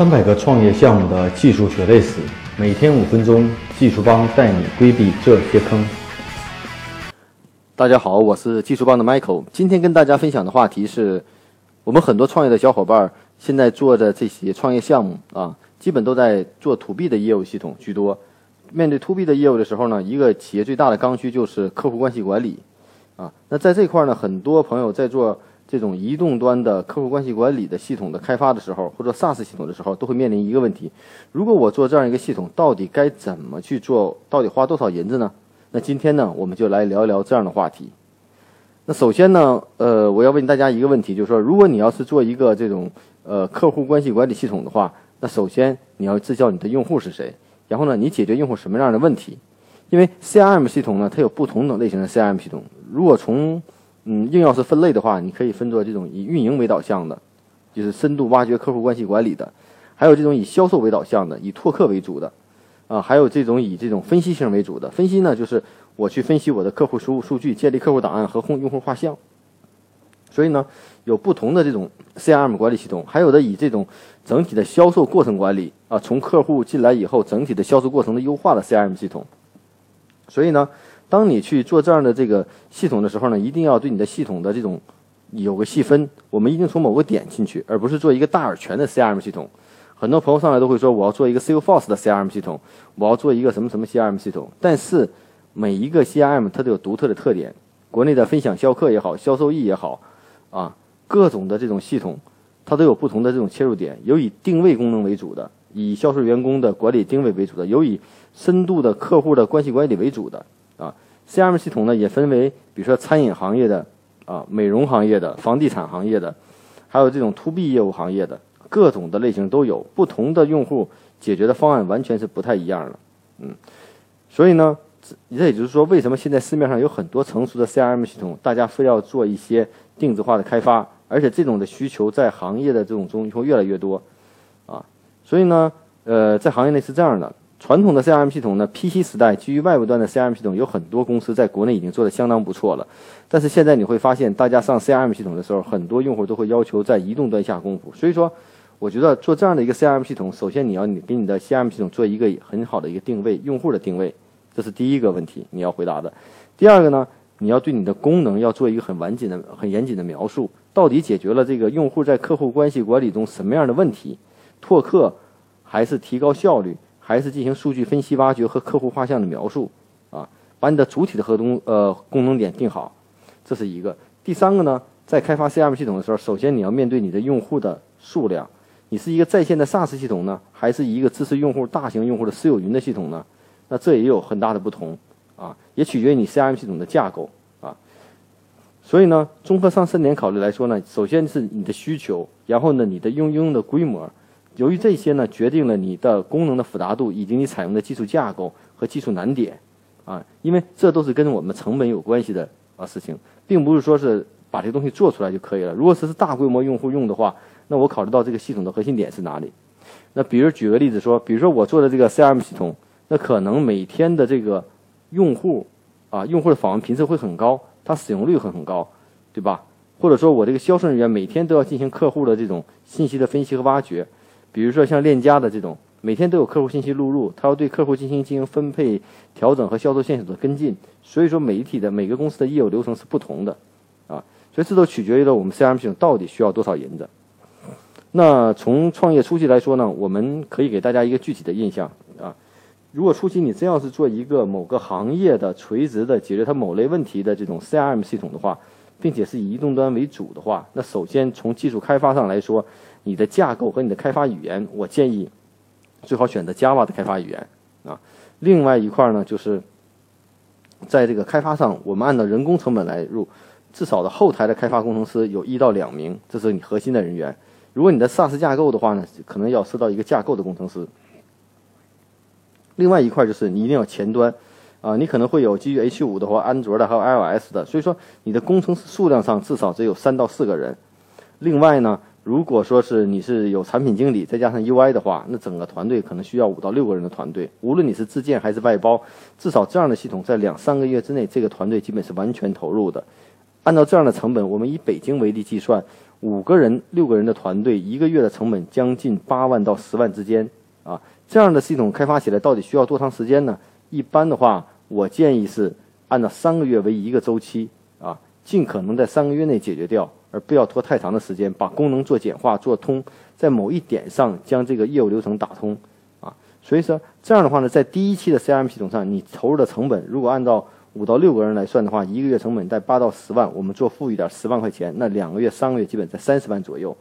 三百个创业项目的技术血泪史，每天五分钟，技术帮带你规避这些坑。大家好，我是技术帮的 Michael。今天跟大家分享的话题是，我们很多创业的小伙伴现在做的这些创业项目啊，基本都在做 To B 的业务系统居多。面对 To B 的业务的时候呢，一个企业最大的刚需就是客户关系管理啊。那在这块呢，很多朋友在做。这种移动端的客户关系管理的系统的开发的时候，或者 SaaS 系统的时候，都会面临一个问题：如果我做这样一个系统，到底该怎么去做？到底花多少银子呢？那今天呢，我们就来聊一聊这样的话题。那首先呢，呃，我要问大家一个问题，就是说，如果你要是做一个这种呃客户关系管理系统的话，那首先你要知道你的用户是谁，然后呢，你解决用户什么样的问题？因为 CRM 系统呢，它有不同的类型的 CRM 系统。如果从嗯，硬要是分类的话，你可以分作这种以运营为导向的，就是深度挖掘客户关系管理的；还有这种以销售为导向的，以拓客为主的，啊，还有这种以这种分析型为主的。分析呢，就是我去分析我的客户输入数据，建立客户档案和用用户画像。所以呢，有不同的这种 CRM 管理系统，还有的以这种整体的销售过程管理啊，从客户进来以后，整体的销售过程的优化的 CRM 系统。所以呢。当你去做这样的这个系统的时候呢，一定要对你的系统的这种有个细分。我们一定从某个点进去，而不是做一个大而全的 CRM 系统。很多朋友上来都会说，我要做一个 Salesforce 的 CRM 系统，我要做一个什么什么 CRM 系统。但是每一个 CRM 它都有独特的特点。国内的分享销客也好，销售易也好，啊，各种的这种系统，它都有不同的这种切入点。有以定位功能为主的，以销售员工的管理定位为主的，有以深度的客户的关系管理为主的。，CRM 系统呢也分为，比如说餐饮行业的，啊，美容行业的，房地产行业的，还有这种 To B 业务行业的，各种的类型都有，不同的用户解决的方案完全是不太一样的，嗯，所以呢，这也就是说，为什么现在市面上有很多成熟的 CRM 系统，大家非要做一些定制化的开发，而且这种的需求在行业的这种中会越来越多，啊，所以呢，呃，在行业内是这样的。传统的 CRM 系统呢，PC 时代基于外部端的 CRM 系统，有很多公司在国内已经做得相当不错了。但是现在你会发现，大家上 CRM 系统的时候，很多用户都会要求在移动端下功夫。所以说，我觉得做这样的一个 CRM 系统，首先你要你给你的 CRM 系统做一个很好的一个定位，用户的定位，这是第一个问题你要回答的。第二个呢，你要对你的功能要做一个很完整的、很严谨的描述，到底解决了这个用户在客户关系管理中什么样的问题？拓客还是提高效率？还是进行数据分析、挖掘和客户画像的描述，啊，把你的主体的核东呃功能点定好，这是一个。第三个呢，在开发 CRM 系统的时候，首先你要面对你的用户的数量，你是一个在线的 SaaS 系统呢，还是一个支持用户大型用户的私有云的系统呢？那这也有很大的不同，啊，也取决于你 CRM 系统的架构，啊。所以呢，综合上三点考虑来说呢，首先是你的需求，然后呢，你的应用的规模。由于这些呢，决定了你的功能的复杂度以及你采用的技术架构和技术难点，啊，因为这都是跟我们成本有关系的啊事情，并不是说是把这个东西做出来就可以了。如果是是大规模用户用的话，那我考虑到这个系统的核心点是哪里？那比如举个例子说，比如说我做的这个 CRM 系统，那可能每天的这个用户啊，用户的访问频次会很高，它使用率会很高，对吧？或者说我这个销售人员每天都要进行客户的这种信息的分析和挖掘。比如说像链家的这种，每天都有客户信息录入，他要对客户进行进行分配、调整和销售线索的跟进。所以说，媒体的每个公司的业务流程是不同的，啊，所以这都取决于了我们 CRM 系统到底需要多少银子。那从创业初期来说呢，我们可以给大家一个具体的印象啊，如果初期你真要是做一个某个行业的垂直的解决它某类问题的这种 CRM 系统的话，并且是以移动端为主的话，那首先从技术开发上来说。你的架构和你的开发语言，我建议最好选择 Java 的开发语言啊。另外一块呢，就是在这个开发上，我们按照人工成本来入，至少的后台的开发工程师有一到两名，这是你核心的人员。如果你的 SaaS 架构的话呢，可能要设到一个架构的工程师。另外一块就是你一定要前端啊，你可能会有基于 H 五的或安卓的，还有 iOS 的，所以说你的工程师数量上至少只有三到四个人。另外呢。如果说是你是有产品经理再加上 UI 的话，那整个团队可能需要五到六个人的团队。无论你是自建还是外包，至少这样的系统在两三个月之内，这个团队基本是完全投入的。按照这样的成本，我们以北京为例计算，五个人、六个人的团队，一个月的成本将近八万到十万之间啊。这样的系统开发起来到底需要多长时间呢？一般的话，我建议是按照三个月为一个周期啊，尽可能在三个月内解决掉，而不要拖太长的时间，把功能做简化、做通，在某一点上将这个业务流程打通啊。所以说这样的话呢，在第一期的 CRM 系统上，你投入的成本如果按照五到六个人来算的话，一个月成本在八到十万，我们做富裕点，十万块钱，那两个月、三个月基本在三十万左右，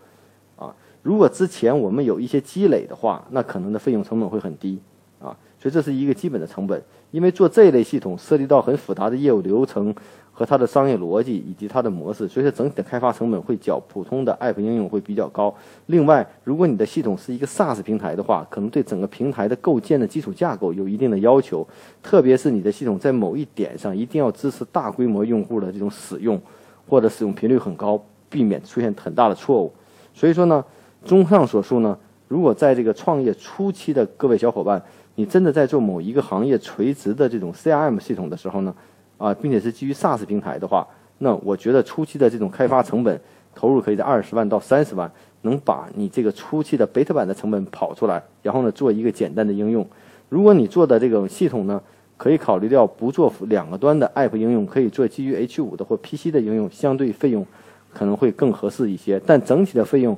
啊，如果之前我们有一些积累的话，那可能的费用成本会很低，啊，所以这是一个基本的成本，因为做这一类系统涉及到很复杂的业务流程。和它的商业逻辑以及它的模式，所以说整体的开发成本会较普通的 App 应用会比较高。另外，如果你的系统是一个 SaaS 平台的话，可能对整个平台的构建的基础架构有一定的要求，特别是你的系统在某一点上一定要支持大规模用户的这种使用，或者使用频率很高，避免出现很大的错误。所以说呢，综上所述呢，如果在这个创业初期的各位小伙伴，你真的在做某一个行业垂直的这种 CRM 系统的时候呢？啊，并且是基于 SaaS 平台的话，那我觉得初期的这种开发成本投入可以在二十万到三十万，能把你这个初期的 beta 版的成本跑出来，然后呢做一个简单的应用。如果你做的这种系统呢，可以考虑掉不做两个端的 App 应用，可以做基于 H5 的或 PC 的应用，相对费用可能会更合适一些。但整体的费用，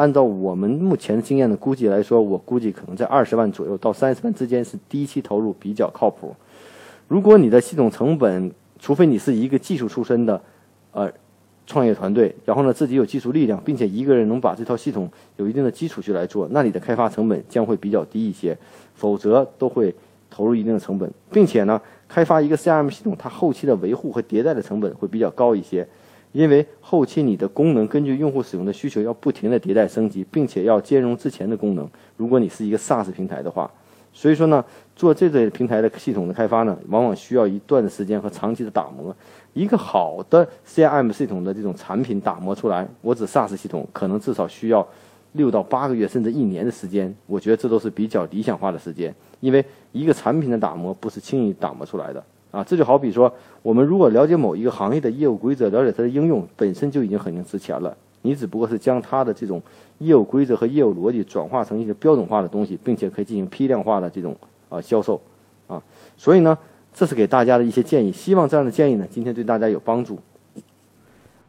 按照我们目前的经验的估计来说，我估计可能在二十万左右到三十万之间是第一期投入比较靠谱。如果你的系统成本，除非你是一个技术出身的，呃，创业团队，然后呢自己有技术力量，并且一个人能把这套系统有一定的基础去来做，那你的开发成本将会比较低一些，否则都会投入一定的成本，并且呢，开发一个 CRM 系统，它后期的维护和迭代的成本会比较高一些，因为后期你的功能根据用户使用的需求要不停的迭代升级，并且要兼容之前的功能。如果你是一个 SaaS 平台的话。所以说呢，做这类平台的系统的开发呢，往往需要一段的时间和长期的打磨。一个好的 CRM 系统的这种产品打磨出来，我指 SaaS 系统，可能至少需要六到八个月甚至一年的时间。我觉得这都是比较理想化的时间，因为一个产品的打磨不是轻易打磨出来的啊。这就好比说，我们如果了解某一个行业的业务规则，了解它的应用，本身就已经很值钱了。你只不过是将它的这种业务规则和业务逻辑转化成一个标准化的东西，并且可以进行批量化的这种啊销售，啊，所以呢，这是给大家的一些建议，希望这样的建议呢，今天对大家有帮助。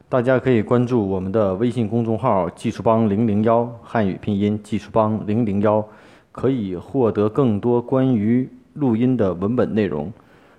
大家可以关注我们的微信公众号“技术帮零零幺”汉语拼音“技术帮零零幺”，可以获得更多关于录音的文本内容。